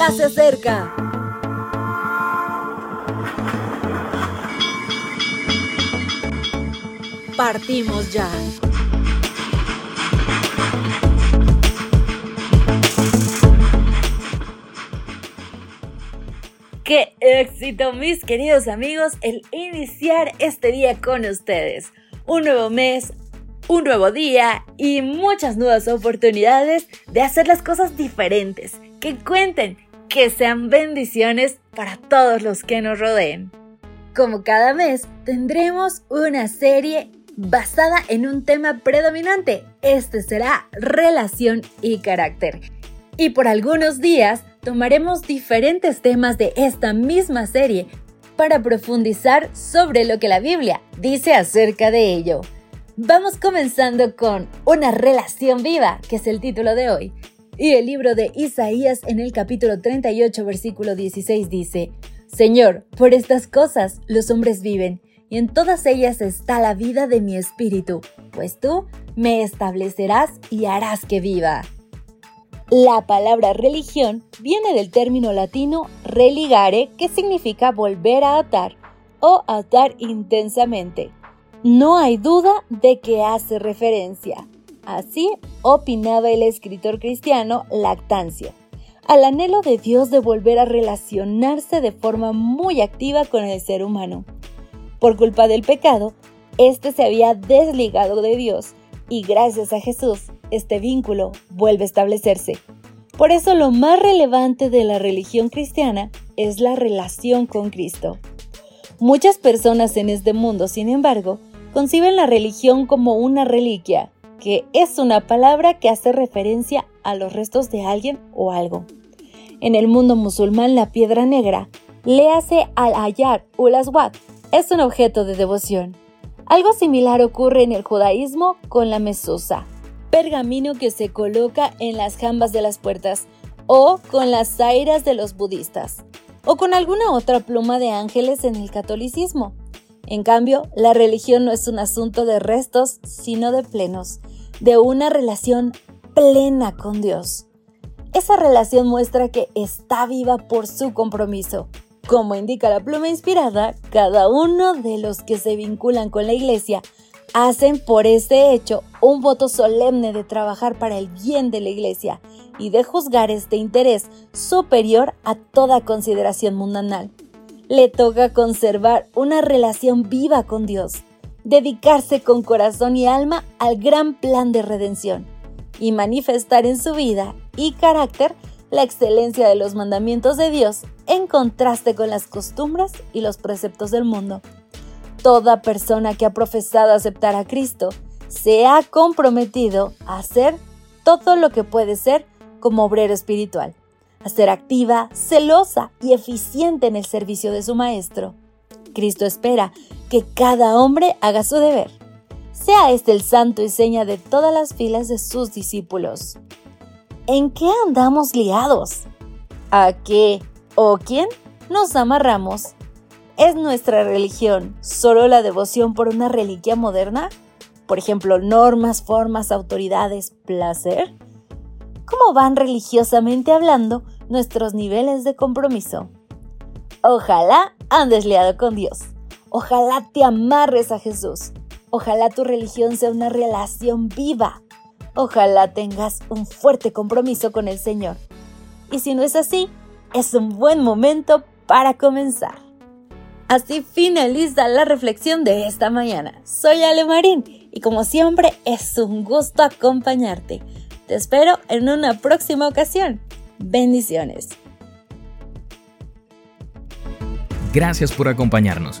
ya se acerca. Partimos ya. Qué éxito, mis queridos amigos, el iniciar este día con ustedes. Un nuevo mes, un nuevo día y muchas nuevas oportunidades de hacer las cosas diferentes. Que cuenten, que sean bendiciones para todos los que nos rodeen. Como cada mes, tendremos una serie basada en un tema predominante. Este será relación y carácter. Y por algunos días tomaremos diferentes temas de esta misma serie para profundizar sobre lo que la Biblia dice acerca de ello. Vamos comenzando con Una relación viva, que es el título de hoy. Y el libro de Isaías en el capítulo 38, versículo 16 dice, Señor, por estas cosas los hombres viven, y en todas ellas está la vida de mi espíritu, pues tú me establecerás y harás que viva. La palabra religión viene del término latino religare, que significa volver a atar o atar intensamente. No hay duda de que hace referencia, así opinaba el escritor cristiano Lactancio, al anhelo de Dios de volver a relacionarse de forma muy activa con el ser humano. Por culpa del pecado, éste se había desligado de Dios y gracias a Jesús este vínculo vuelve a establecerse. Por eso lo más relevante de la religión cristiana es la relación con Cristo. Muchas personas en este mundo, sin embargo, conciben la religión como una reliquia, que es una palabra que hace referencia a los restos de alguien o algo. En el mundo musulmán, la piedra negra, le hace al ayat o aswad, es un objeto de devoción. Algo similar ocurre en el judaísmo con la mesusa, pergamino que se coloca en las jambas de las puertas, o con las zairas de los budistas, o con alguna otra pluma de ángeles en el catolicismo. En cambio, la religión no es un asunto de restos, sino de plenos, de una relación plena con Dios. Esa relación muestra que está viva por su compromiso, como indica la pluma inspirada, cada uno de los que se vinculan con la iglesia hacen por este hecho un voto solemne de trabajar para el bien de la iglesia y de juzgar este interés superior a toda consideración mundanal. Le toca conservar una relación viva con Dios, dedicarse con corazón y alma al gran plan de redención y manifestar en su vida y carácter la excelencia de los mandamientos de Dios en contraste con las costumbres y los preceptos del mundo. Toda persona que ha profesado aceptar a Cristo se ha comprometido a hacer todo lo que puede ser como obrero espiritual, a ser activa, celosa y eficiente en el servicio de su Maestro. Cristo espera que cada hombre haga su deber, sea este el santo y seña de todas las filas de sus discípulos. ¿En qué andamos liados? ¿A qué o quién nos amarramos? ¿Es nuestra religión solo la devoción por una reliquia moderna? Por ejemplo, normas, formas, autoridades, placer. ¿Cómo van religiosamente hablando nuestros niveles de compromiso? Ojalá andes liado con Dios. Ojalá te amarres a Jesús. Ojalá tu religión sea una relación viva. Ojalá tengas un fuerte compromiso con el Señor. Y si no es así, es un buen momento para comenzar. Así finaliza la reflexión de esta mañana. Soy Ale Marín y como siempre es un gusto acompañarte. Te espero en una próxima ocasión. Bendiciones. Gracias por acompañarnos.